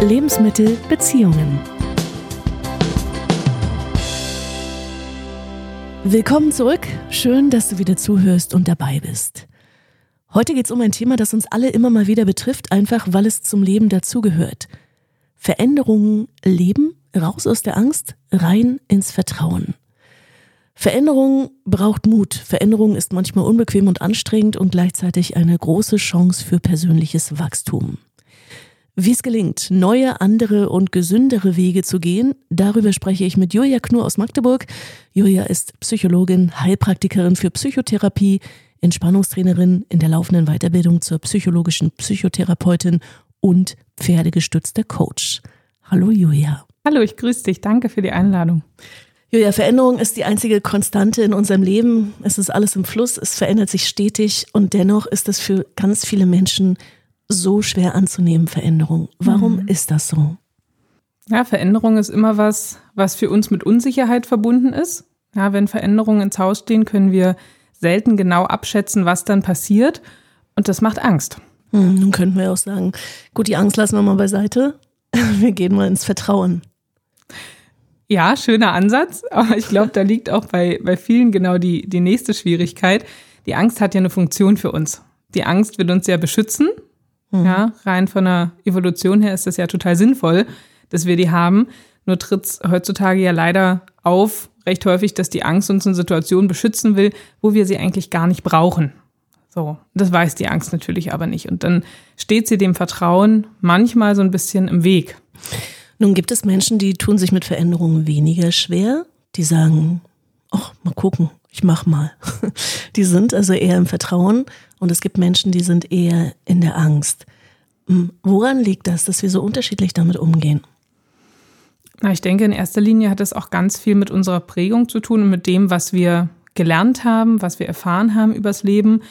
Lebensmittel Beziehungen. Willkommen zurück. Schön, dass du wieder zuhörst und dabei bist. Heute geht es um ein Thema, das uns alle immer mal wieder betrifft, einfach weil es zum Leben dazugehört. Veränderungen leben, raus aus der Angst, rein ins Vertrauen. Veränderung braucht Mut. Veränderung ist manchmal unbequem und anstrengend und gleichzeitig eine große Chance für persönliches Wachstum. Wie es gelingt, neue, andere und gesündere Wege zu gehen, darüber spreche ich mit Julia Knur aus Magdeburg. Julia ist Psychologin, Heilpraktikerin für Psychotherapie, Entspannungstrainerin in der laufenden Weiterbildung zur psychologischen Psychotherapeutin und pferdegestützter Coach. Hallo Julia. Hallo, ich grüße dich. Danke für die Einladung. Julia, Veränderung ist die einzige Konstante in unserem Leben. Es ist alles im Fluss, es verändert sich stetig und dennoch ist es für ganz viele Menschen so schwer anzunehmen, Veränderung. Warum mhm. ist das so? Ja, Veränderung ist immer was, was für uns mit Unsicherheit verbunden ist. Ja, wenn Veränderungen ins Haus stehen, können wir selten genau abschätzen, was dann passiert. Und das macht Angst. Hm, nun könnten wir auch sagen, gut, die Angst lassen wir mal beiseite. Wir gehen mal ins Vertrauen. Ja, schöner Ansatz, aber ich glaube, da liegt auch bei, bei vielen genau die, die nächste Schwierigkeit. Die Angst hat ja eine Funktion für uns. Die Angst wird uns ja beschützen. Mhm. Ja, rein von der Evolution her ist das ja total sinnvoll, dass wir die haben. Nur tritt es heutzutage ja leider auf, recht häufig, dass die Angst uns in Situationen beschützen will, wo wir sie eigentlich gar nicht brauchen. So, das weiß die Angst natürlich aber nicht. Und dann steht sie dem Vertrauen manchmal so ein bisschen im Weg. Nun gibt es Menschen, die tun sich mit Veränderungen weniger schwer. Die sagen, ach, mal gucken, ich mach mal. Die sind also eher im Vertrauen und es gibt Menschen, die sind eher in der Angst. Hm, woran liegt das, dass wir so unterschiedlich damit umgehen? Na, ich denke, in erster Linie hat es auch ganz viel mit unserer Prägung zu tun und mit dem, was wir gelernt haben, was wir erfahren haben übers Leben.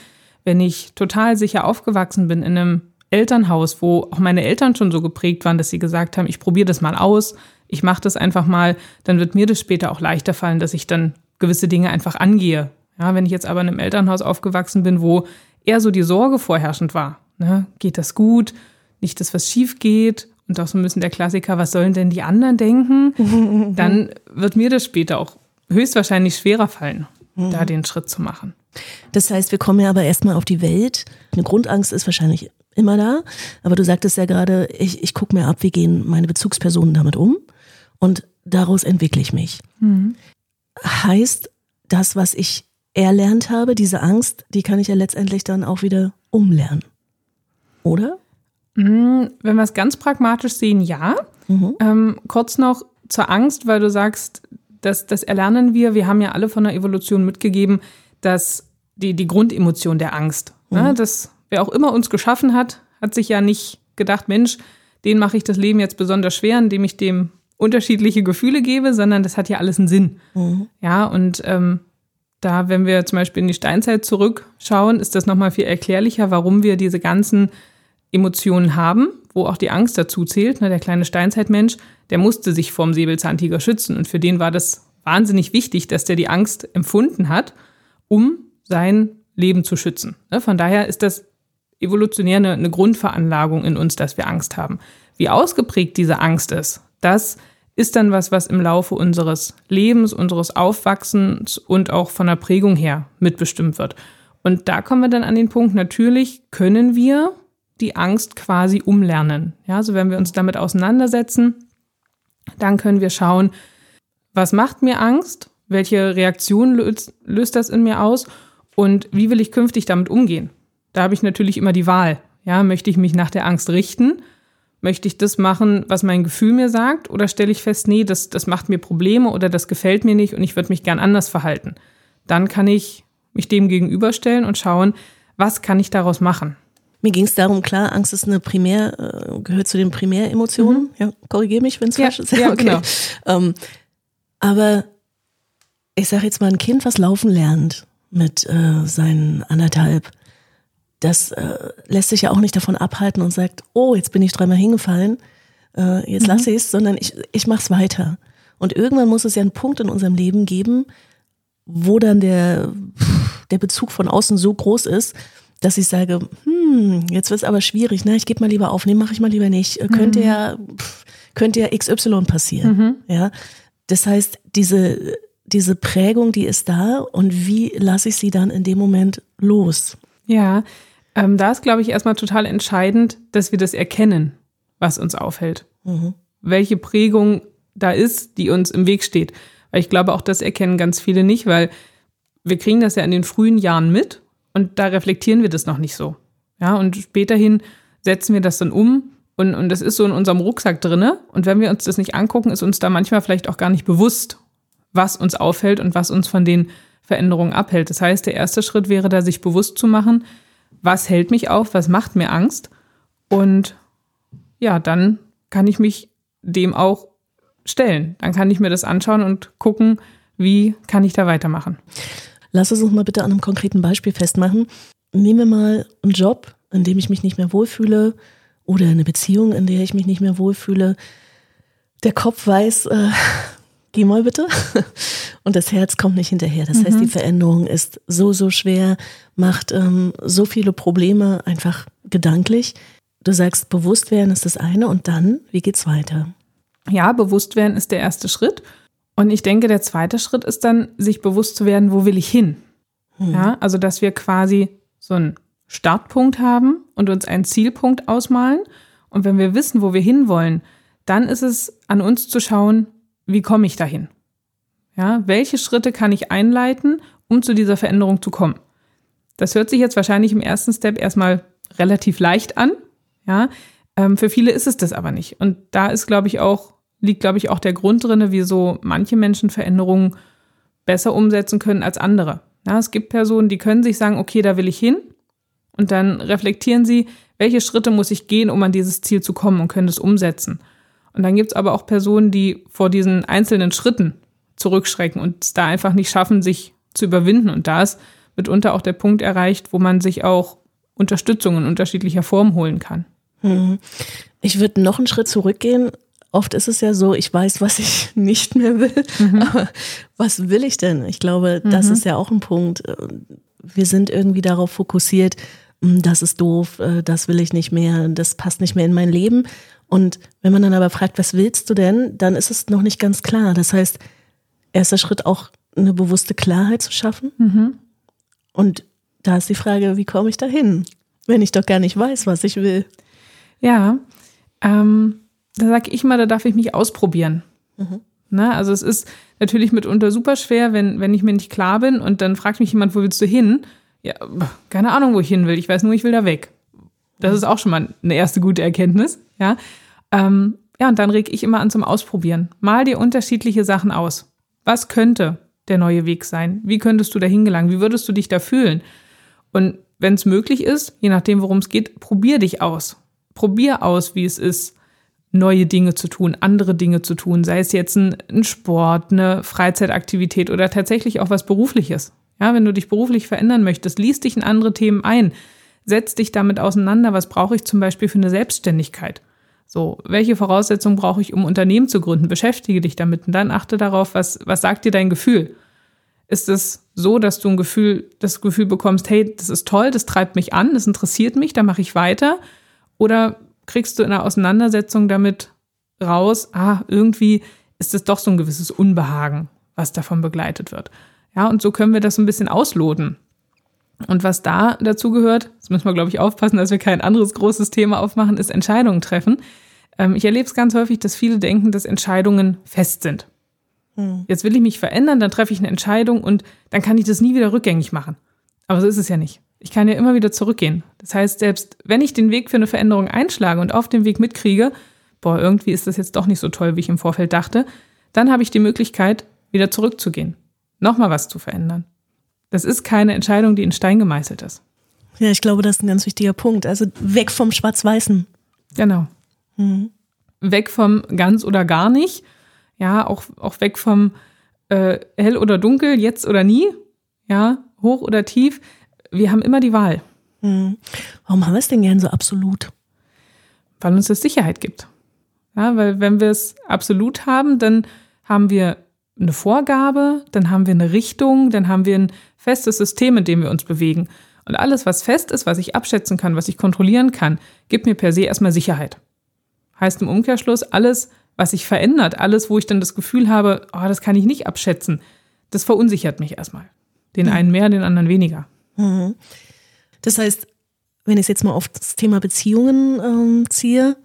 Wenn ich total sicher aufgewachsen bin in einem Elternhaus, wo auch meine Eltern schon so geprägt waren, dass sie gesagt haben, ich probiere das mal aus, ich mache das einfach mal, dann wird mir das später auch leichter fallen, dass ich dann gewisse Dinge einfach angehe. Ja, wenn ich jetzt aber in einem Elternhaus aufgewachsen bin, wo eher so die Sorge vorherrschend war, ne, geht das gut, nicht, dass was schief geht und auch so ein bisschen der Klassiker, was sollen denn die anderen denken, dann wird mir das später auch höchstwahrscheinlich schwerer fallen, da den Schritt zu machen. Das heißt, wir kommen ja aber erstmal auf die Welt. Eine Grundangst ist wahrscheinlich immer da. Aber du sagtest ja gerade, ich, ich gucke mir ab, wie gehen meine Bezugspersonen damit um und daraus entwickle ich mich. Mhm. Heißt, das, was ich erlernt habe, diese Angst, die kann ich ja letztendlich dann auch wieder umlernen. Oder? Mhm, wenn wir es ganz pragmatisch sehen, ja. Mhm. Ähm, kurz noch zur Angst, weil du sagst, das, das erlernen wir. Wir haben ja alle von der Evolution mitgegeben, dass die, die Grundemotion der Angst, mhm. ne, das wer auch immer uns geschaffen hat, hat sich ja nicht gedacht, Mensch, den mache ich das Leben jetzt besonders schwer, indem ich dem unterschiedliche Gefühle gebe, sondern das hat ja alles einen Sinn. Mhm. Ja, und ähm, da, wenn wir zum Beispiel in die Steinzeit zurückschauen, ist das nochmal viel erklärlicher, warum wir diese ganzen Emotionen haben, wo auch die Angst dazu zählt. Ne, der kleine Steinzeitmensch, der musste sich vorm Säbelzahntiger schützen und für den war das wahnsinnig wichtig, dass der die Angst empfunden hat, um sein Leben zu schützen. Ne, von daher ist das evolutionär eine, Grundveranlagung in uns, dass wir Angst haben. Wie ausgeprägt diese Angst ist, das ist dann was, was im Laufe unseres Lebens, unseres Aufwachsens und auch von der Prägung her mitbestimmt wird. Und da kommen wir dann an den Punkt, natürlich können wir die Angst quasi umlernen. Ja, also wenn wir uns damit auseinandersetzen, dann können wir schauen, was macht mir Angst? Welche Reaktion löst, löst das in mir aus? Und wie will ich künftig damit umgehen? Da habe ich natürlich immer die Wahl. Ja, möchte ich mich nach der Angst richten? Möchte ich das machen, was mein Gefühl mir sagt? Oder stelle ich fest, nee, das, das macht mir Probleme oder das gefällt mir nicht und ich würde mich gern anders verhalten? Dann kann ich mich dem gegenüberstellen und schauen, was kann ich daraus machen? Mir ging es darum, klar, Angst ist eine Primär, äh, gehört zu den Primäremotionen. Mhm. Ja, korrigiere mich, wenn es ja, falsch ist. Ja, okay. genau. Ähm, aber ich sage jetzt mal, ein Kind, was laufen lernt mit äh, seinen anderthalb, das äh, lässt sich ja auch nicht davon abhalten und sagt, oh, jetzt bin ich dreimal hingefallen, äh, jetzt mhm. lasse ich es, sondern ich, ich mache es weiter. Und irgendwann muss es ja einen Punkt in unserem Leben geben, wo dann der, der Bezug von außen so groß ist, dass ich sage, hm, jetzt wird es aber schwierig, ne? Ich gebe mal lieber auf, nee, mache ich mal lieber nicht. Mhm. Könnte ja, pff, könnte ja XY passieren. Mhm. Ja. Das heißt, diese, diese Prägung, die ist da und wie lasse ich sie dann in dem Moment los? Ja, ähm, da ist, glaube ich, erstmal total entscheidend, dass wir das erkennen, was uns aufhält. Mhm. Welche Prägung da ist, die uns im Weg steht. Weil ich glaube, auch das erkennen ganz viele nicht, weil wir kriegen das ja in den frühen Jahren mit und da reflektieren wir das noch nicht so. Ja, und späterhin setzen wir das dann um und, und das ist so in unserem Rucksack drinne. Und wenn wir uns das nicht angucken, ist uns da manchmal vielleicht auch gar nicht bewusst, was uns auffällt und was uns von den Veränderungen abhält. Das heißt, der erste Schritt wäre da, sich bewusst zu machen, was hält mich auf, was macht mir Angst. Und ja, dann kann ich mich dem auch stellen. Dann kann ich mir das anschauen und gucken, wie kann ich da weitermachen. Lass es uns mal bitte an einem konkreten Beispiel festmachen. Nehmen wir mal einen Job, in dem ich mich nicht mehr wohlfühle oder eine Beziehung, in der ich mich nicht mehr wohlfühle. Der Kopf weiß, äh, geh mal bitte. Und das Herz kommt nicht hinterher. Das mhm. heißt, die mhm. Veränderung ist so, so schwer, macht ähm, so viele Probleme einfach gedanklich. Du sagst, bewusst werden ist das eine und dann, wie geht's weiter? Ja, bewusst werden ist der erste Schritt. Und ich denke, der zweite Schritt ist dann, sich bewusst zu werden, wo will ich hin? Hm. Ja, also, dass wir quasi so einen Startpunkt haben und uns einen Zielpunkt ausmalen. Und wenn wir wissen, wo wir hinwollen, dann ist es an uns zu schauen, wie komme ich dahin? Ja, welche Schritte kann ich einleiten, um zu dieser Veränderung zu kommen? Das hört sich jetzt wahrscheinlich im ersten Step erstmal relativ leicht an. Ja, ähm, für viele ist es das aber nicht. Und da ist, glaube ich, auch liegt, glaube ich, auch der Grund drin, wieso manche Menschen Veränderungen besser umsetzen können als andere. Ja, es gibt Personen, die können sich sagen, okay, da will ich hin. Und dann reflektieren sie, welche Schritte muss ich gehen, um an dieses Ziel zu kommen und können das umsetzen. Und dann gibt es aber auch Personen, die vor diesen einzelnen Schritten zurückschrecken und es da einfach nicht schaffen, sich zu überwinden. Und da ist mitunter auch der Punkt erreicht, wo man sich auch Unterstützung in unterschiedlicher Form holen kann. Mhm. Ich würde noch einen Schritt zurückgehen oft ist es ja so, ich weiß, was ich nicht mehr will, mhm. aber was will ich denn? Ich glaube, das mhm. ist ja auch ein Punkt. Wir sind irgendwie darauf fokussiert, hm, das ist doof, äh, das will ich nicht mehr, das passt nicht mehr in mein Leben. Und wenn man dann aber fragt, was willst du denn, dann ist es noch nicht ganz klar. Das heißt, erster Schritt auch eine bewusste Klarheit zu schaffen. Mhm. Und da ist die Frage, wie komme ich da hin, wenn ich doch gar nicht weiß, was ich will? Ja, ähm, da sage ich mal, da darf ich mich ausprobieren. Mhm. Na, also es ist natürlich mitunter super schwer, wenn, wenn ich mir nicht klar bin und dann fragt mich jemand, wo willst du hin? Ja, keine Ahnung, wo ich hin will. Ich weiß nur, ich will da weg. Das ist auch schon mal eine erste gute Erkenntnis. Ja, ähm, ja und dann reg ich immer an zum Ausprobieren. Mal dir unterschiedliche Sachen aus. Was könnte der neue Weg sein? Wie könntest du da hingelangen? Wie würdest du dich da fühlen? Und wenn es möglich ist, je nachdem, worum es geht, probier dich aus. Probier aus, wie es ist, neue Dinge zu tun, andere Dinge zu tun, sei es jetzt ein, ein Sport, eine Freizeitaktivität oder tatsächlich auch was Berufliches. Ja, wenn du dich beruflich verändern möchtest, liest dich in andere Themen ein, setz dich damit auseinander, was brauche ich zum Beispiel für eine Selbstständigkeit? So, welche Voraussetzungen brauche ich, um Unternehmen zu gründen? Beschäftige dich damit und dann achte darauf, was, was sagt dir dein Gefühl? Ist es so, dass du ein Gefühl, das Gefühl bekommst, hey, das ist toll, das treibt mich an, das interessiert mich, da mache ich weiter? Oder kriegst du in der Auseinandersetzung damit raus, ah, irgendwie ist es doch so ein gewisses Unbehagen, was davon begleitet wird. Ja, und so können wir das so ein bisschen ausloten. Und was da dazu gehört, das müssen wir, glaube ich, aufpassen, dass wir kein anderes großes Thema aufmachen, ist Entscheidungen treffen. Ähm, ich erlebe es ganz häufig, dass viele denken, dass Entscheidungen fest sind. Hm. Jetzt will ich mich verändern, dann treffe ich eine Entscheidung und dann kann ich das nie wieder rückgängig machen. Aber so ist es ja nicht. Ich kann ja immer wieder zurückgehen. Das heißt, selbst wenn ich den Weg für eine Veränderung einschlage und auf dem Weg mitkriege, boah, irgendwie ist das jetzt doch nicht so toll, wie ich im Vorfeld dachte, dann habe ich die Möglichkeit, wieder zurückzugehen, nochmal was zu verändern. Das ist keine Entscheidung, die in Stein gemeißelt ist. Ja, ich glaube, das ist ein ganz wichtiger Punkt. Also weg vom Schwarz-Weißen. Genau. Mhm. Weg vom ganz oder gar nicht. Ja, auch, auch weg vom äh, hell oder dunkel, jetzt oder nie. Ja, hoch oder tief wir haben immer die Wahl. Hm. Warum haben wir es denn gern so absolut? Weil uns das Sicherheit gibt. Ja, weil wenn wir es absolut haben, dann haben wir eine Vorgabe, dann haben wir eine Richtung, dann haben wir ein festes System, in dem wir uns bewegen. Und alles, was fest ist, was ich abschätzen kann, was ich kontrollieren kann, gibt mir per se erstmal Sicherheit. Heißt im Umkehrschluss, alles, was sich verändert, alles, wo ich dann das Gefühl habe, oh, das kann ich nicht abschätzen, das verunsichert mich erstmal. Den einen mehr, den anderen weniger. Mhm. Das heißt, wenn ich es jetzt mal auf das Thema Beziehungen ähm, ziehe,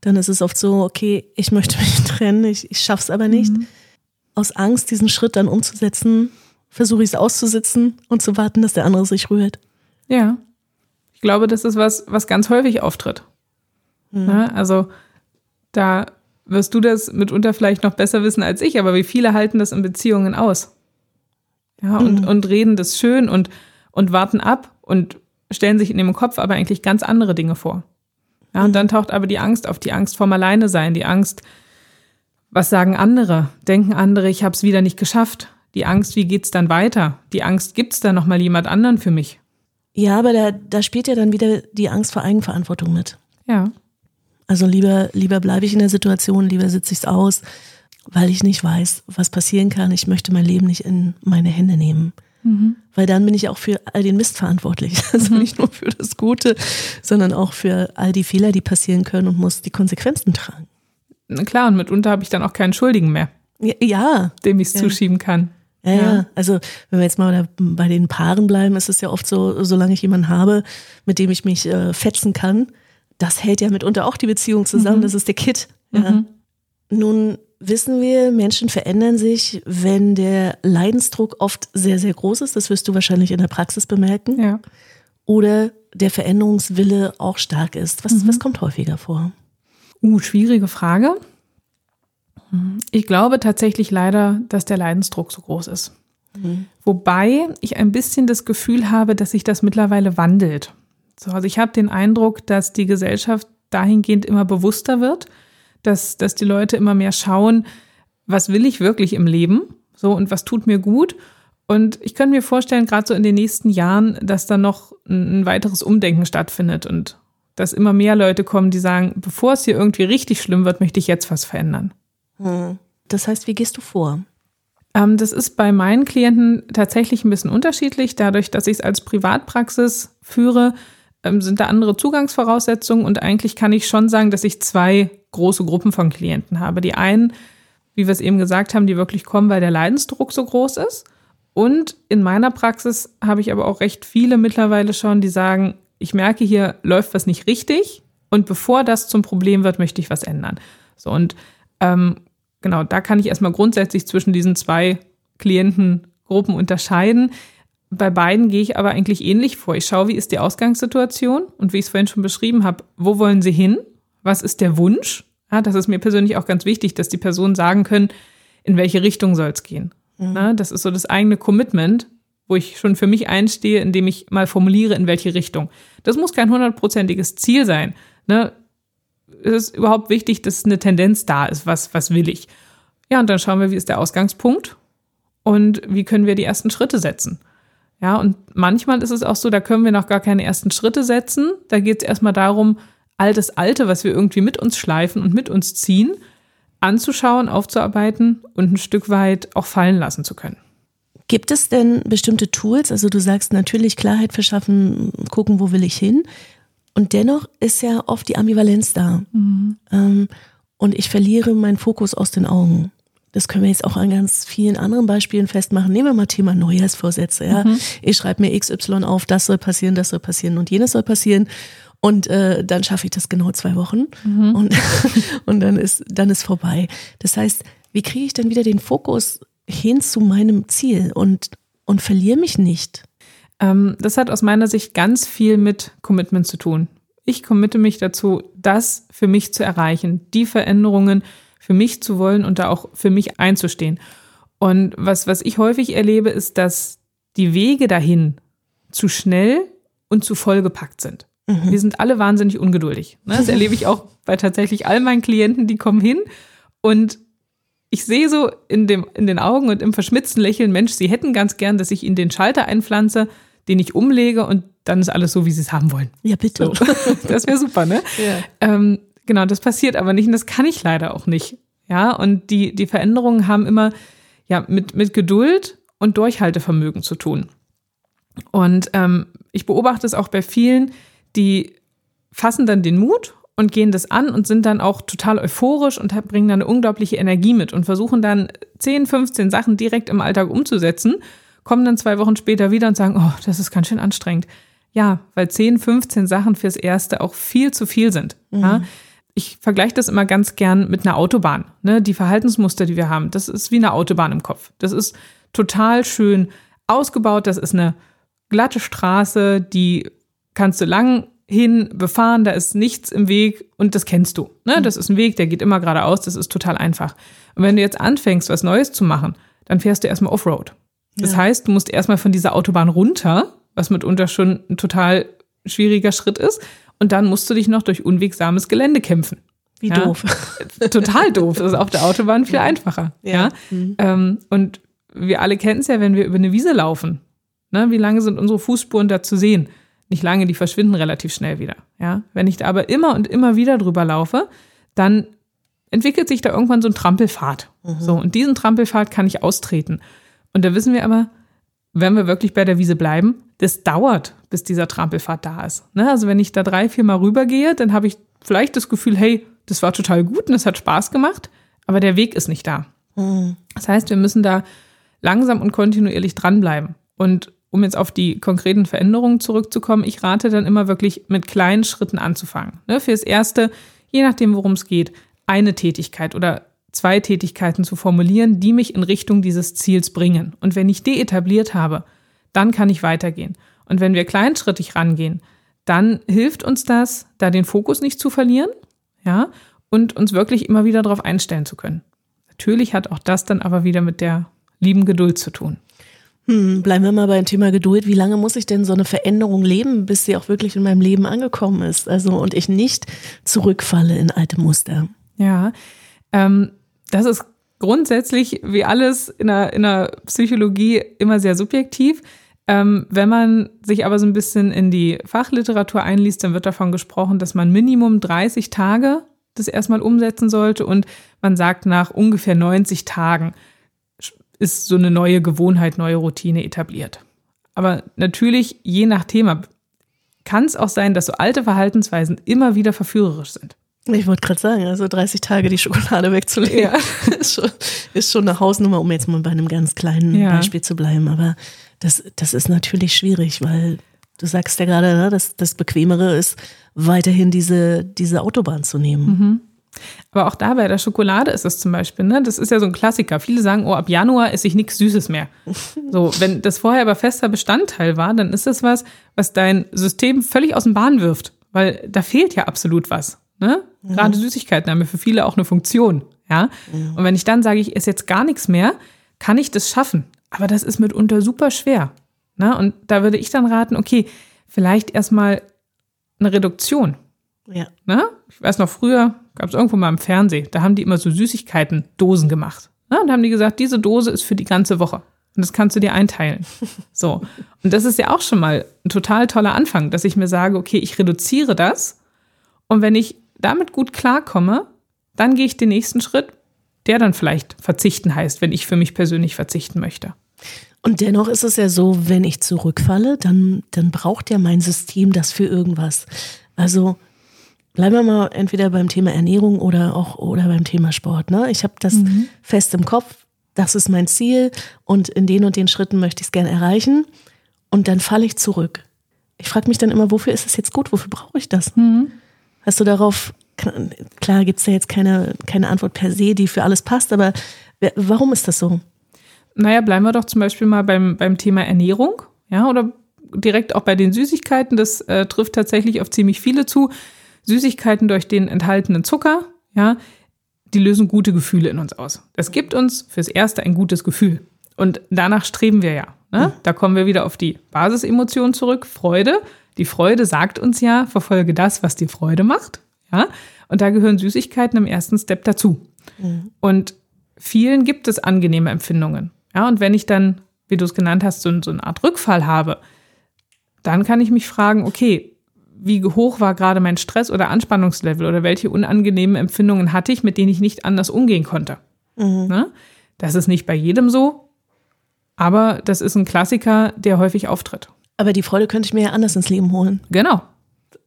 dann ist es oft so, okay, ich möchte mich trennen, ich, ich es aber nicht. Mhm. Aus Angst, diesen Schritt dann umzusetzen, versuche ich es auszusitzen und zu warten, dass der andere sich rührt. Ja. Ich glaube, das ist was, was ganz häufig auftritt. Mhm. Ja, also da wirst du das mitunter vielleicht noch besser wissen als ich, aber wie viele halten das in Beziehungen aus? Ja, und, mhm. und reden das schön und, und warten ab und stellen sich in ihrem Kopf aber eigentlich ganz andere Dinge vor. Ja, und dann taucht aber die Angst auf, die Angst vorm Alleine sein, die Angst, was sagen andere? Denken andere, ich habe es wieder nicht geschafft? Die Angst, wie geht's dann weiter? Die Angst, gibt's da noch mal jemand anderen für mich? Ja, aber da, da spielt ja dann wieder die Angst vor Eigenverantwortung mit. Ja. Also lieber, lieber bleibe ich in der Situation, lieber sitze ich es aus, weil ich nicht weiß, was passieren kann. Ich möchte mein Leben nicht in meine Hände nehmen. Mhm. Weil dann bin ich auch für all den Mist verantwortlich. Also mhm. nicht nur für das Gute, sondern auch für all die Fehler, die passieren können und muss die Konsequenzen tragen. Na klar, und mitunter habe ich dann auch keinen Schuldigen mehr. Ja. Dem ich es ja. zuschieben kann. Ja, ja, ja, also wenn wir jetzt mal bei den Paaren bleiben, ist es ja oft so, solange ich jemanden habe, mit dem ich mich äh, fetzen kann, das hält ja mitunter auch die Beziehung zusammen, mhm. das ist der Kit. Ja. Mhm. Nun wissen wir, Menschen verändern sich, wenn der Leidensdruck oft sehr, sehr groß ist. Das wirst du wahrscheinlich in der Praxis bemerken. Ja. Oder der Veränderungswille auch stark ist. Was, mhm. was kommt häufiger vor? Uh, schwierige Frage. Ich glaube tatsächlich leider, dass der Leidensdruck so groß ist. Mhm. Wobei ich ein bisschen das Gefühl habe, dass sich das mittlerweile wandelt. So, also ich habe den Eindruck, dass die Gesellschaft dahingehend immer bewusster wird dass, dass die Leute immer mehr schauen, was will ich wirklich im Leben? So, und was tut mir gut? Und ich könnte mir vorstellen, gerade so in den nächsten Jahren, dass da noch ein, ein weiteres Umdenken stattfindet und dass immer mehr Leute kommen, die sagen, bevor es hier irgendwie richtig schlimm wird, möchte ich jetzt was verändern. Hm. Das heißt, wie gehst du vor? Ähm, das ist bei meinen Klienten tatsächlich ein bisschen unterschiedlich. Dadurch, dass ich es als Privatpraxis führe, ähm, sind da andere Zugangsvoraussetzungen und eigentlich kann ich schon sagen, dass ich zwei große Gruppen von Klienten habe. Die einen, wie wir es eben gesagt haben, die wirklich kommen, weil der Leidensdruck so groß ist. Und in meiner Praxis habe ich aber auch recht viele mittlerweile schon, die sagen, ich merke, hier läuft was nicht richtig und bevor das zum Problem wird, möchte ich was ändern. So und ähm, genau, da kann ich erstmal grundsätzlich zwischen diesen zwei Klientengruppen unterscheiden. Bei beiden gehe ich aber eigentlich ähnlich vor. Ich schaue, wie ist die Ausgangssituation und wie ich es vorhin schon beschrieben habe, wo wollen sie hin? was ist der Wunsch? Ja, das ist mir persönlich auch ganz wichtig, dass die Personen sagen können, in welche Richtung soll es gehen. Mhm. Na, das ist so das eigene Commitment, wo ich schon für mich einstehe, indem ich mal formuliere, in welche Richtung. Das muss kein hundertprozentiges Ziel sein. Ne? Es ist überhaupt wichtig, dass eine Tendenz da ist, was, was will ich. Ja, und dann schauen wir, wie ist der Ausgangspunkt und wie können wir die ersten Schritte setzen. Ja, und manchmal ist es auch so, da können wir noch gar keine ersten Schritte setzen. Da geht es erstmal darum, all das Alte, was wir irgendwie mit uns schleifen und mit uns ziehen, anzuschauen, aufzuarbeiten und ein Stück weit auch fallen lassen zu können. Gibt es denn bestimmte Tools? Also du sagst natürlich Klarheit verschaffen, gucken, wo will ich hin. Und dennoch ist ja oft die Ambivalenz da. Mhm. Ähm, und ich verliere meinen Fokus aus den Augen. Das können wir jetzt auch an ganz vielen anderen Beispielen festmachen. Nehmen wir mal Thema Neujahrsvorsätze. Ja? Mhm. Ich schreibe mir XY auf, das soll passieren, das soll passieren und jenes soll passieren. Und äh, dann schaffe ich das genau zwei Wochen mhm. und, und dann ist, dann ist vorbei. Das heißt, wie kriege ich denn wieder den Fokus hin zu meinem Ziel und, und verliere mich nicht? Ähm, das hat aus meiner Sicht ganz viel mit Commitment zu tun. Ich committe mich dazu, das für mich zu erreichen, die Veränderungen für mich zu wollen und da auch für mich einzustehen. Und was, was ich häufig erlebe, ist, dass die Wege dahin zu schnell und zu vollgepackt sind. Mhm. Wir sind alle wahnsinnig ungeduldig. Ne? Das erlebe ich auch bei tatsächlich all meinen Klienten, die kommen hin und ich sehe so in, dem, in den Augen und im verschmitzten Lächeln, Mensch, sie hätten ganz gern, dass ich ihnen den Schalter einpflanze, den ich umlege und dann ist alles so, wie sie es haben wollen. Ja, bitte. So. Das wäre super, ne? Ja. Ähm, genau, das passiert aber nicht und das kann ich leider auch nicht. Ja, und die, die Veränderungen haben immer ja, mit, mit Geduld und Durchhaltevermögen zu tun. Und ähm, ich beobachte es auch bei vielen, die fassen dann den Mut und gehen das an und sind dann auch total euphorisch und bringen dann eine unglaubliche Energie mit und versuchen dann 10, 15 Sachen direkt im Alltag umzusetzen, kommen dann zwei Wochen später wieder und sagen, oh, das ist ganz schön anstrengend. Ja, weil 10, 15 Sachen fürs Erste auch viel zu viel sind. Mhm. Ja? Ich vergleiche das immer ganz gern mit einer Autobahn. Ne? Die Verhaltensmuster, die wir haben, das ist wie eine Autobahn im Kopf. Das ist total schön ausgebaut. Das ist eine glatte Straße, die kannst du lang hin befahren, da ist nichts im Weg und das kennst du. Ne? Mhm. Das ist ein Weg, der geht immer geradeaus, das ist total einfach. Und wenn du jetzt anfängst, was Neues zu machen, dann fährst du erstmal Offroad. Das ja. heißt, du musst erstmal von dieser Autobahn runter, was mitunter schon ein total schwieriger Schritt ist, und dann musst du dich noch durch unwegsames Gelände kämpfen. Wie ja? doof. Total doof. Das ist auf der Autobahn viel einfacher. Ja. ja? Mhm. Ähm, und wir alle kennen es ja, wenn wir über eine Wiese laufen. Ne? Wie lange sind unsere Fußspuren da zu sehen? Nicht lange, die verschwinden relativ schnell wieder. Ja? Wenn ich da aber immer und immer wieder drüber laufe, dann entwickelt sich da irgendwann so ein Trampelpfad. Mhm. So, und diesen Trampelpfad kann ich austreten. Und da wissen wir aber, wenn wir wirklich bei der Wiese bleiben, das dauert, bis dieser Trampelpfad da ist. Ne? Also wenn ich da drei, vier Mal rübergehe, dann habe ich vielleicht das Gefühl, hey, das war total gut und es hat Spaß gemacht, aber der Weg ist nicht da. Mhm. Das heißt, wir müssen da langsam und kontinuierlich dranbleiben. Und um jetzt auf die konkreten Veränderungen zurückzukommen, ich rate dann immer wirklich mit kleinen Schritten anzufangen. Ne? Fürs Erste, je nachdem, worum es geht, eine Tätigkeit oder zwei Tätigkeiten zu formulieren, die mich in Richtung dieses Ziels bringen. Und wenn ich die etabliert habe, dann kann ich weitergehen. Und wenn wir kleinschrittig rangehen, dann hilft uns das, da den Fokus nicht zu verlieren, ja, und uns wirklich immer wieder darauf einstellen zu können. Natürlich hat auch das dann aber wieder mit der lieben Geduld zu tun. Hm, bleiben wir mal beim Thema Geduld. Wie lange muss ich denn so eine Veränderung leben, bis sie auch wirklich in meinem Leben angekommen ist? Also und ich nicht zurückfalle in alte Muster. Ja, ähm, das ist grundsätzlich wie alles in der, in der Psychologie immer sehr subjektiv. Ähm, wenn man sich aber so ein bisschen in die Fachliteratur einliest, dann wird davon gesprochen, dass man Minimum 30 Tage das erstmal umsetzen sollte und man sagt nach ungefähr 90 Tagen ist so eine neue Gewohnheit, neue Routine etabliert. Aber natürlich, je nach Thema, kann es auch sein, dass so alte Verhaltensweisen immer wieder verführerisch sind. Ich wollte gerade sagen, also 30 Tage die Schokolade wegzulegen, ja. ist, schon, ist schon eine Hausnummer, um jetzt mal bei einem ganz kleinen ja. Beispiel zu bleiben. Aber das, das ist natürlich schwierig, weil du sagst ja gerade, ne, dass das Bequemere ist, weiterhin diese, diese Autobahn zu nehmen. Mhm. Aber auch da bei der Schokolade ist es zum Beispiel, ne? Das ist ja so ein Klassiker. Viele sagen, oh, ab Januar esse ich nichts Süßes mehr. So, wenn das vorher aber fester Bestandteil war, dann ist das was, was dein System völlig aus dem Bahn wirft. Weil da fehlt ja absolut was. Ne? Mhm. Gerade Süßigkeiten haben ja für viele auch eine Funktion. Ja. Mhm. Und wenn ich dann sage, ich esse jetzt gar nichts mehr, kann ich das schaffen. Aber das ist mitunter super schwer. Ne? Und da würde ich dann raten, okay, vielleicht erstmal eine Reduktion. Ja. Ne? Ich weiß noch, früher gab es irgendwo mal im Fernsehen, da haben die immer so Süßigkeiten-Dosen gemacht. Ne? Und da haben die gesagt, diese Dose ist für die ganze Woche. Und das kannst du dir einteilen. So. Und das ist ja auch schon mal ein total toller Anfang, dass ich mir sage, okay, ich reduziere das. Und wenn ich damit gut klarkomme, dann gehe ich den nächsten Schritt, der dann vielleicht verzichten heißt, wenn ich für mich persönlich verzichten möchte. Und dennoch ist es ja so, wenn ich zurückfalle, dann, dann braucht ja mein System das für irgendwas. Also bleiben wir mal entweder beim Thema Ernährung oder auch oder beim Thema Sport. Ne? Ich habe das mhm. fest im Kopf, das ist mein Ziel und in den und den Schritten möchte ich es gerne erreichen. Und dann falle ich zurück. Ich frage mich dann immer, wofür ist es jetzt gut? Wofür brauche ich das? Mhm. Hast du darauf, klar gibt es ja jetzt keine, keine Antwort per se, die für alles passt, aber warum ist das so? Naja, bleiben wir doch zum Beispiel mal beim, beim Thema Ernährung, ja, oder direkt auch bei den Süßigkeiten. Das äh, trifft tatsächlich auf ziemlich viele zu. Süßigkeiten durch den enthaltenen Zucker, ja, die lösen gute Gefühle in uns aus. Das gibt uns fürs Erste ein gutes Gefühl. Und danach streben wir ja. Ne? Mhm. Da kommen wir wieder auf die Basisemotion zurück, Freude. Die Freude sagt uns ja, verfolge das, was die Freude macht. Ja? Und da gehören Süßigkeiten im ersten Step dazu. Mhm. Und vielen gibt es angenehme Empfindungen. Ja, und wenn ich dann, wie du es genannt hast, so, so eine Art Rückfall habe, dann kann ich mich fragen, okay, wie hoch war gerade mein Stress oder Anspannungslevel oder welche unangenehmen Empfindungen hatte ich, mit denen ich nicht anders umgehen konnte. Mhm. Ne? Das ist nicht bei jedem so, aber das ist ein Klassiker, der häufig auftritt. Aber die Freude könnte ich mir ja anders ins Leben holen. Genau.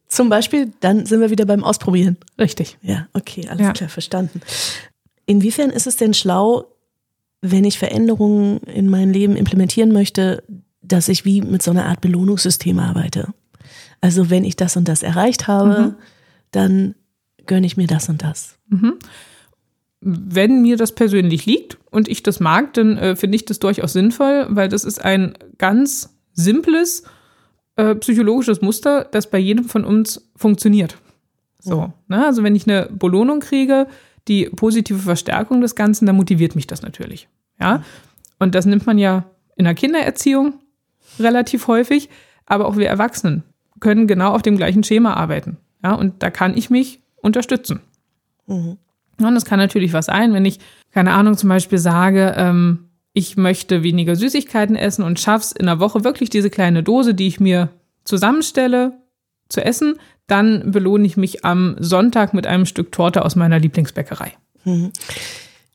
Zum Beispiel, dann sind wir wieder beim Ausprobieren. Richtig. Ja, okay, alles Ja. klar, verstanden. Inwiefern ist es denn schlau, wenn ich Veränderungen in mein Leben implementieren möchte, dass ich wie mit so einer Art Belohnungssystem arbeite? Also wenn ich das und das erreicht habe, dann gönne ich mir das und das. Wenn mir das persönlich liegt und ich das mag, dann äh, finde ich das durchaus sinnvoll, weil das ist ein ganz simples äh, psychologisches Muster, das bei jedem von uns funktioniert. So, ne? Also wenn ich eine Belohnung kriege, die positive Verstärkung des Ganzen, dann motiviert mich das natürlich. Ja. Und das nimmt man ja in der Kindererziehung relativ häufig, aber auch wir Erwachsenen können genau auf dem gleichen Schema arbeiten. Ja, und da kann ich mich unterstützen. Mhm. Und das kann natürlich was sein, wenn ich, keine Ahnung, zum Beispiel sage, ähm, ich möchte weniger Süßigkeiten essen und schaff's in der Woche wirklich diese kleine Dose, die ich mir zusammenstelle, zu essen, dann belohne ich mich am Sonntag mit einem Stück Torte aus meiner Lieblingsbäckerei.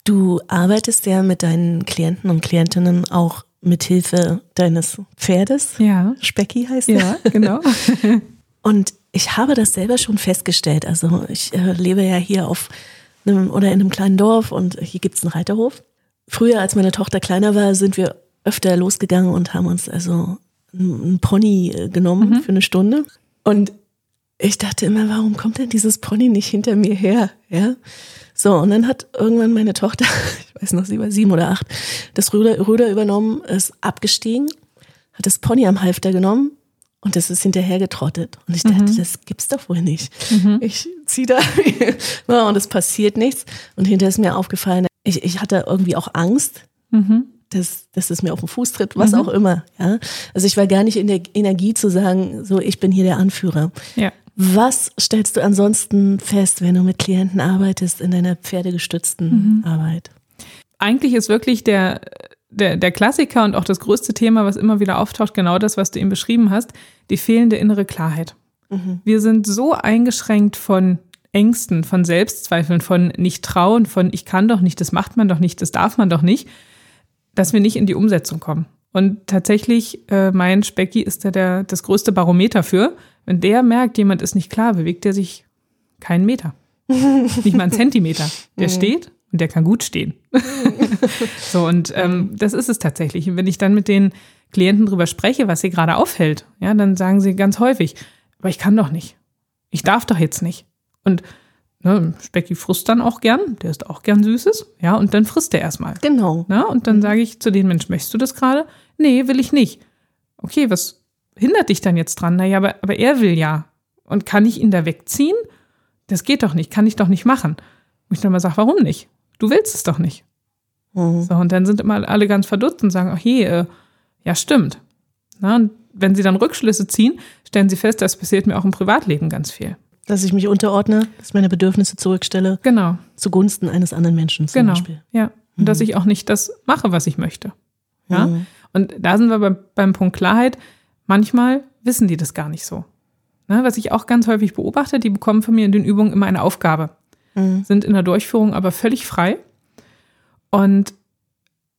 Du arbeitest ja mit deinen Klienten und Klientinnen auch mit Hilfe deines Pferdes. Ja. Specki heißt er. genau. Und ich habe das selber schon festgestellt. Also ich äh, lebe ja hier auf einem oder in einem kleinen Dorf und hier gibt's einen Reiterhof. Früher, als meine Tochter kleiner war, sind wir öfter losgegangen und haben uns also einen Pony äh, genommen für eine Stunde. Und ich dachte immer, warum kommt denn dieses Pony nicht hinter mir her? Ja. So, und dann hat irgendwann meine Tochter, ich weiß noch, sie war sieben oder acht, das Ruder, Ruder übernommen, ist abgestiegen, hat das Pony am Halfter genommen und das ist hinterher getrottet. Und ich dachte, das gibt's doch wohl nicht. Ich zieh da ja, und es passiert nichts. Und hinterher ist mir aufgefallen, ich, ich hatte irgendwie auch Angst, dass, dass es mir auf den Fuß tritt, was auch immer. Ja? Also ich war gar nicht in der Energie zu sagen, so ich bin hier der Anführer. Ja. Was stellst du ansonsten fest, wenn du mit Klienten arbeitest in deiner pferdegestützten Arbeit? Eigentlich ist wirklich der, der, der Klassiker und auch das größte Thema, was immer wieder auftaucht, genau das, was du eben beschrieben hast, die fehlende innere Klarheit. Wir sind so eingeschränkt von Ängsten, von Selbstzweifeln, von nicht trauen, von ich kann doch nicht, das macht man doch nicht, das darf man doch nicht, dass wir nicht in die Umsetzung kommen. Und tatsächlich, äh, mein Specki ist da der, das größte Barometer für. Wenn der merkt, jemand ist nicht klar, bewegt er sich keinen Meter. nicht mal einen Zentimeter. Der steht und der kann gut stehen. so, und ähm, das ist es tatsächlich. Und wenn ich dann mit den Klienten drüber spreche, was sie gerade aufhält, ja, dann sagen sie ganz häufig, aber ich kann doch nicht. Ich darf doch jetzt nicht. Und ne, Specki frisst dann auch gern, der ist auch gern Süßes, ja, und dann frisst er erstmal. Genau. Na, und dann sage ich zu den Mensch, möchtest du das gerade? Nee, will ich nicht. Okay, was hindert dich dann jetzt dran? Naja, aber, aber er will ja. Und kann ich ihn da wegziehen? Das geht doch nicht, kann ich doch nicht machen. Und ich dann mal sage, warum nicht? Du willst es doch nicht. Mhm. So, und dann sind immer alle ganz verdutzt und sagen, ach je, äh, ja, stimmt. Na, und wenn sie dann Rückschlüsse ziehen, stellen sie fest, das passiert mir auch im Privatleben ganz viel. Dass ich mich unterordne, dass meine Bedürfnisse zurückstelle, Genau, zugunsten eines anderen Menschen zum genau. Beispiel. Ja. Und dass ich auch nicht das mache, was ich möchte. Ja. Mhm. Und da sind wir beim, beim Punkt Klarheit. Manchmal wissen die das gar nicht so. Ne, was ich auch ganz häufig beobachte, die bekommen von mir in den Übungen immer eine Aufgabe, Mhm. sind in der Durchführung aber völlig frei und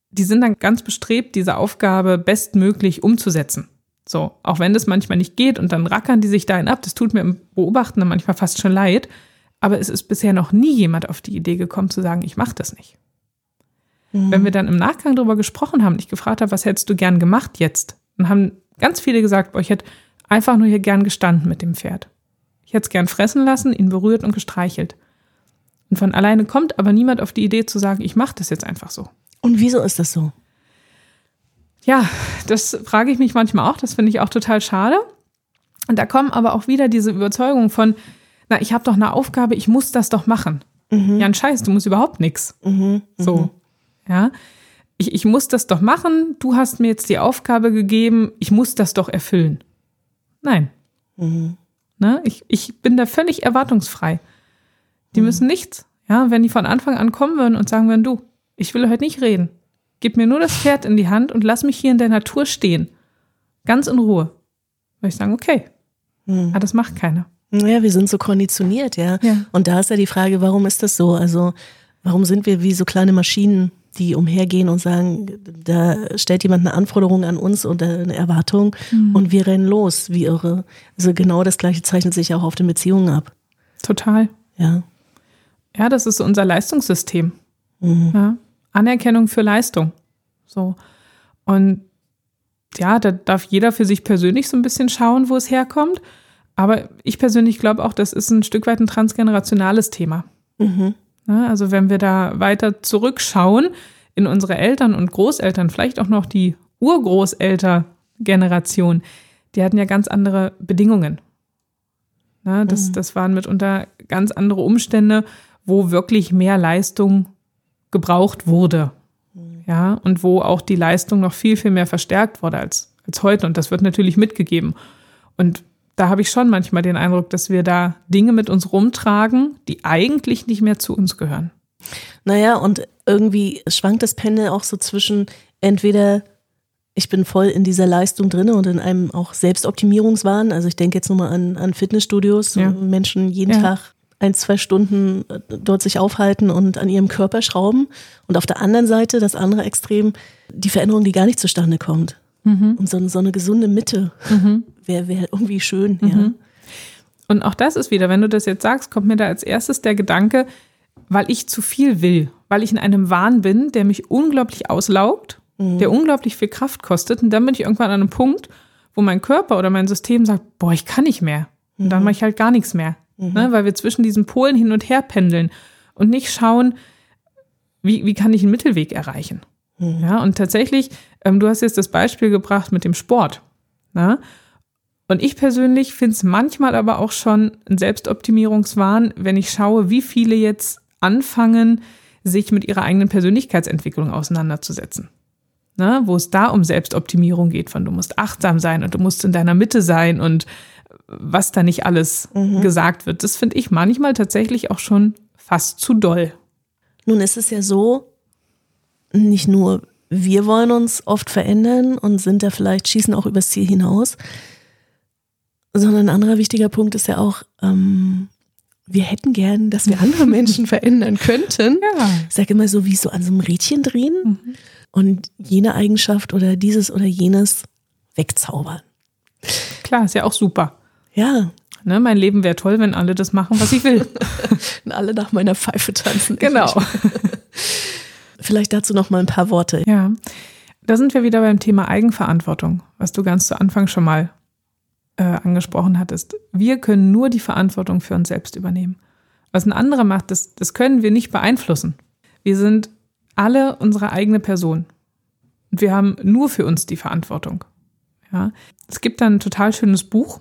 die sind dann ganz bestrebt, diese Aufgabe bestmöglich umzusetzen. So, auch wenn das manchmal nicht geht und dann rackern die sich dahin ab, das tut mir im Beobachten dann manchmal fast schon leid, aber es ist bisher noch nie jemand auf die Idee gekommen zu sagen, ich mache das nicht. Wenn wir dann im Nachgang darüber gesprochen haben, und ich gefragt habe, was hättest du gern gemacht jetzt? Dann haben ganz viele gesagt, boah, ich hätte einfach nur hier gern gestanden mit dem Pferd. Ich hätte es gern fressen lassen, ihn berührt und gestreichelt. Und von alleine kommt aber niemand auf die Idee zu sagen, ich mache das jetzt einfach so. Und wieso ist das so? Ja, das frage ich mich manchmal auch, das finde ich auch total schade. Und da kommen aber auch wieder diese Überzeugung von, na, ich habe doch eine Aufgabe, ich muss das doch machen. Ja, ein Scheiß, du musst überhaupt nichts. So, ja. Ich, ich muss das doch machen, du hast mir jetzt die Aufgabe gegeben, ich muss das doch erfüllen. Nein. Ne? Ich, ich bin da völlig erwartungsfrei. Die müssen nichts. Ja, wenn die von Anfang an kommen würden und sagen würden, du, ich will heute nicht reden. Gib mir nur das Pferd in die Hand und lass mich hier in der Natur stehen. Ganz in Ruhe. Würde ich sagen, okay. Aber das macht keiner. Ja, wir sind so konditioniert, ja. Ja. Und da ist ja die Frage, warum ist das so? Also, warum sind wir wie so kleine Maschinen, die umhergehen und sagen, da stellt jemand eine Anforderung an uns oder eine Erwartung mhm. und wir rennen los, wie irre. Also genau das Gleiche zeichnet sich auch auf den Beziehungen ab. Total. Ja. Ja, das ist unser Leistungssystem. Mhm. Ja. Anerkennung für Leistung. So. Und ja, da darf jeder für sich persönlich so ein bisschen schauen, wo es herkommt. Aber ich persönlich glaube auch, das ist ein Stück weit ein transgenerationales Thema. Mhm. Ja, also wenn wir da weiter zurückschauen in unsere Eltern und Großeltern, vielleicht auch noch die Urgroßeltern-Generation, die hatten ja ganz andere Bedingungen. Ja, das, mhm. das waren mitunter ganz andere Umstände, wo wirklich mehr Leistung gebraucht wurde. Mhm. Ja, und wo auch die Leistung noch viel, viel mehr verstärkt wurde als, als heute. Und das wird natürlich mitgegeben. Und da habe ich schon manchmal den Eindruck, dass wir da Dinge mit uns rumtragen, die eigentlich nicht mehr zu uns gehören. Naja, und irgendwie schwankt das Pendel auch so zwischen entweder ich bin voll in dieser Leistung drin und in einem auch Selbstoptimierungswahn. Also ich denke jetzt nochmal an, an Fitnessstudios, ja. wo Menschen jeden ja. Tag ein, zwei Stunden äh, dort sich aufhalten und an ihrem Körper schrauben. Und auf der anderen Seite das andere Extrem, die Veränderung, die gar nicht zustande kommt. Mhm. Und so, so, eine gesunde Mitte mhm. Wäre wär irgendwie schön. Mhm. Ja. Und auch das ist wieder, wenn du das jetzt sagst, kommt mir da als erstes der Gedanke, weil ich zu viel will, weil ich in einem Wahn bin, der mich unglaublich auslaugt, mhm. der unglaublich viel Kraft kostet. Und dann bin ich irgendwann an einem Punkt, wo mein Körper oder mein System sagt, boah, ich kann nicht mehr. Und dann mhm. mache ich halt gar nichts mehr. Mhm. Ne? Weil wir zwischen diesen Polen hin und her pendeln und nicht schauen, wie, wie kann ich einen Mittelweg erreichen. Mhm. Ja, und tatsächlich, ähm, du hast jetzt das Beispiel gebracht mit dem Sport. Na? Und ich persönlich finde es manchmal aber auch schon ein Selbstoptimierungswahn, wenn ich schaue, wie viele jetzt anfangen, sich mit ihrer eigenen Persönlichkeitsentwicklung auseinanderzusetzen. Na, wo es da um Selbstoptimierung geht, von du musst achtsam sein und du musst in deiner Mitte sein und was da nicht alles mhm. gesagt wird. Das finde ich manchmal tatsächlich auch schon fast zu doll. Nun ist es ja so, nicht nur wir wollen uns oft verändern und sind da vielleicht, schießen auch übers Ziel hinaus, sondern ein anderer wichtiger Punkt ist ja auch, ähm, wir hätten gern, dass wir andere Menschen verändern könnten. Ja. Ich sage immer so, wie so an so einem Rädchen drehen mhm. und jene Eigenschaft oder dieses oder jenes wegzaubern. Klar, ist ja auch super. Ja. Ne, mein Leben wäre toll, wenn alle das machen, was ich will. und alle nach meiner Pfeife tanzen. Genau. Vielleicht dazu noch mal ein paar Worte. Ja, da sind wir wieder beim Thema Eigenverantwortung, was du ganz zu Anfang schon mal äh, angesprochen hattest. Wir können nur die Verantwortung für uns selbst übernehmen. Was ein anderer macht, das, das können wir nicht beeinflussen. Wir sind alle unsere eigene Person. Und wir haben nur für uns die Verantwortung. Ja. Es gibt dann ein total schönes Buch,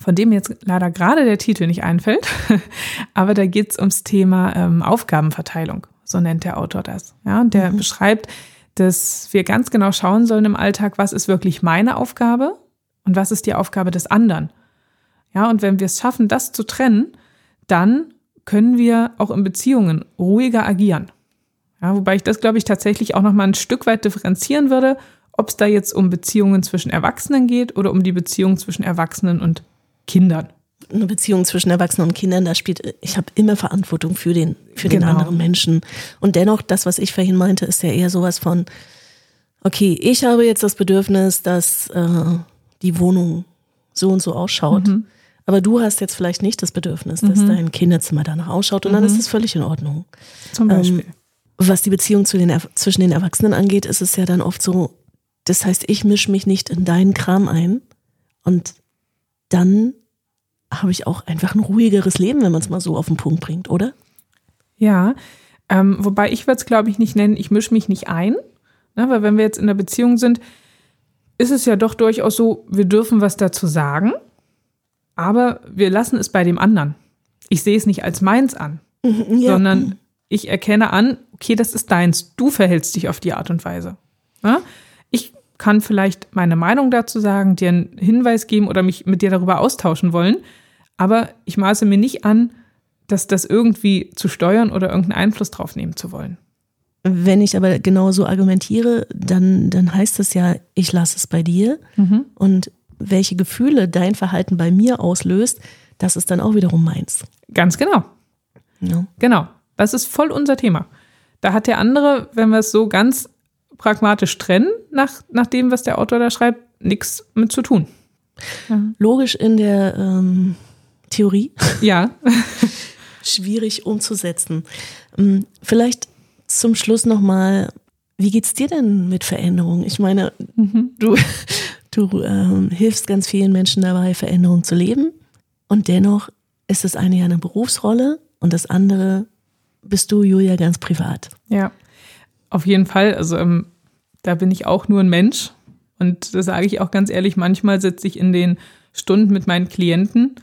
von dem jetzt leider gerade der Titel nicht einfällt, aber da geht es ums Thema ähm, Aufgabenverteilung so nennt der Autor das. Ja, und der mhm. beschreibt, dass wir ganz genau schauen sollen im Alltag, was ist wirklich meine Aufgabe und was ist die Aufgabe des anderen. Ja, und wenn wir es schaffen, das zu trennen, dann können wir auch in Beziehungen ruhiger agieren. Ja, wobei ich das, glaube ich, tatsächlich auch noch mal ein Stück weit differenzieren würde, ob es da jetzt um Beziehungen zwischen Erwachsenen geht oder um die Beziehung zwischen Erwachsenen und Kindern eine Beziehung zwischen Erwachsenen und Kindern, da spielt, ich habe immer Verantwortung für den, für genau. den anderen Menschen. Und dennoch, das, was ich vorhin meinte, ist ja eher sowas von, okay, ich habe jetzt das Bedürfnis, dass äh, die Wohnung so und so ausschaut. Mhm. Aber du hast jetzt vielleicht nicht das Bedürfnis, dass mhm. dein Kinderzimmer danach ausschaut und mhm. dann ist es völlig in Ordnung. Zum Beispiel. Ähm, was die Beziehung zu den, zwischen den Erwachsenen angeht, ist es ja dann oft so, das heißt, ich mische mich nicht in deinen Kram ein und dann habe ich auch einfach ein ruhigeres Leben, wenn man es mal so auf den Punkt bringt, oder? Ja, ähm, wobei ich würde es, glaube ich, nicht nennen, ich mische mich nicht ein, ne, weil wenn wir jetzt in der Beziehung sind, ist es ja doch durchaus so, wir dürfen was dazu sagen, aber wir lassen es bei dem anderen. Ich sehe es nicht als meins an, mhm, ja. sondern ich erkenne an, okay, das ist deins, du verhältst dich auf die Art und Weise. Ja? Ich kann vielleicht meine Meinung dazu sagen, dir einen Hinweis geben oder mich mit dir darüber austauschen wollen, aber ich maße mir nicht an, dass das irgendwie zu steuern oder irgendeinen Einfluss drauf nehmen zu wollen. Wenn ich aber genauso argumentiere, dann, dann heißt das ja, ich lasse es bei dir. Mhm. Und welche Gefühle dein Verhalten bei mir auslöst, das ist dann auch wiederum meins. Ganz genau. Ja. Genau. Das ist voll unser Thema. Da hat der andere, wenn wir es so ganz pragmatisch trennen, nach, nach dem, was der Autor da schreibt, nichts mit zu tun. Ja. Logisch in der ähm, Theorie. Ja. Schwierig umzusetzen. Ähm, vielleicht zum Schluss nochmal, wie geht's dir denn mit Veränderungen? Ich meine, mhm. du, du ähm, hilfst ganz vielen Menschen dabei, Veränderungen zu leben. Und dennoch ist das eine ja eine Berufsrolle und das andere bist du, Julia, ganz privat. Ja, auf jeden Fall. Also ähm, da bin ich auch nur ein Mensch. Und das sage ich auch ganz ehrlich, manchmal sitze ich in den Stunden mit meinen Klienten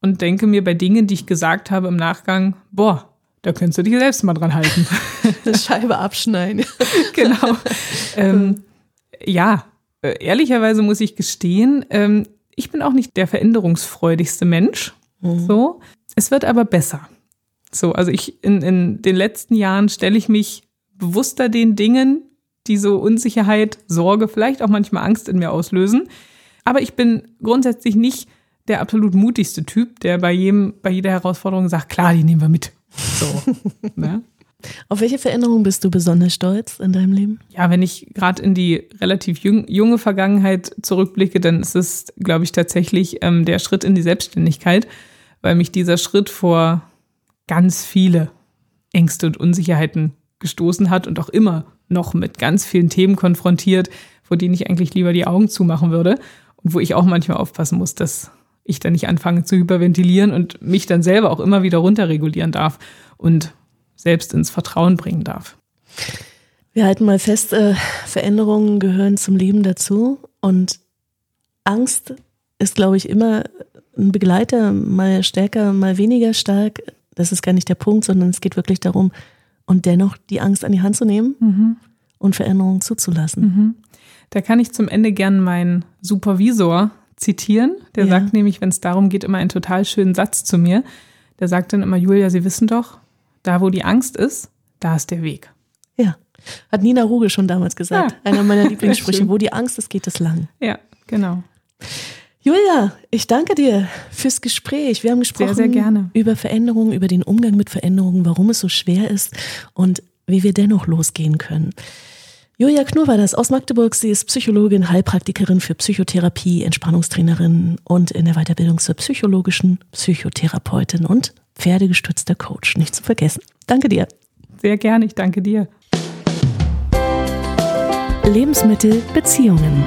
und denke mir bei Dingen, die ich gesagt habe im Nachgang, boah, da könntest du dich selbst mal dran halten. Eine Scheibe abschneiden. genau. Ähm, ja, äh, ehrlicherweise muss ich gestehen, ähm, ich bin auch nicht der veränderungsfreudigste Mensch. Mhm. So. Es wird aber besser. So, also ich in, in den letzten Jahren stelle ich mich bewusster den Dingen, die so Unsicherheit, Sorge, vielleicht auch manchmal Angst in mir auslösen. Aber ich bin grundsätzlich nicht der absolut mutigste Typ, der bei jedem, bei jeder Herausforderung sagt, klar, die nehmen wir mit. So. ne? Auf welche Veränderung bist du besonders stolz in deinem Leben? Ja, wenn ich gerade in die relativ jung, junge Vergangenheit zurückblicke, dann ist es, glaube ich, tatsächlich ähm, der Schritt in die Selbstständigkeit, weil mich dieser Schritt vor ganz viele Ängste und Unsicherheiten gestoßen hat und auch immer noch mit ganz vielen Themen konfrontiert, vor denen ich eigentlich lieber die Augen zumachen würde und wo ich auch manchmal aufpassen muss, dass ich dann nicht anfange zu hyperventilieren und mich dann selber auch immer wieder runterregulieren darf und selbst ins Vertrauen bringen darf. Wir halten mal fest, äh, Veränderungen gehören zum Leben dazu und Angst ist, glaube ich, immer ein Begleiter, mal stärker, mal weniger stark. Das ist gar nicht der Punkt, sondern es geht wirklich darum, und dennoch die Angst an die Hand zu nehmen mhm. und Veränderungen zuzulassen. Mhm. Da kann ich zum Ende gern meinen Supervisor zitieren. Der ja. sagt nämlich, wenn es darum geht, immer einen total schönen Satz zu mir. Der sagt dann immer, Julia, Sie wissen doch, da wo die Angst ist, da ist der Weg. Ja, hat Nina Ruge schon damals gesagt. Ja. Einer meiner Lieblingssprüche, wo die Angst ist, geht es lang. Ja, genau. Julia, ich danke dir fürs Gespräch. Wir haben gesprochen sehr, sehr über Veränderungen, über den Umgang mit Veränderungen, warum es so schwer ist und wie wir dennoch losgehen können. Julia Knur war das aus Magdeburg. Sie ist Psychologin, Heilpraktikerin für Psychotherapie, Entspannungstrainerin und in der Weiterbildung zur psychologischen Psychotherapeutin und pferdegestützter Coach. Nicht zu vergessen. Danke dir. Sehr gerne, ich danke dir. Lebensmittel Beziehungen.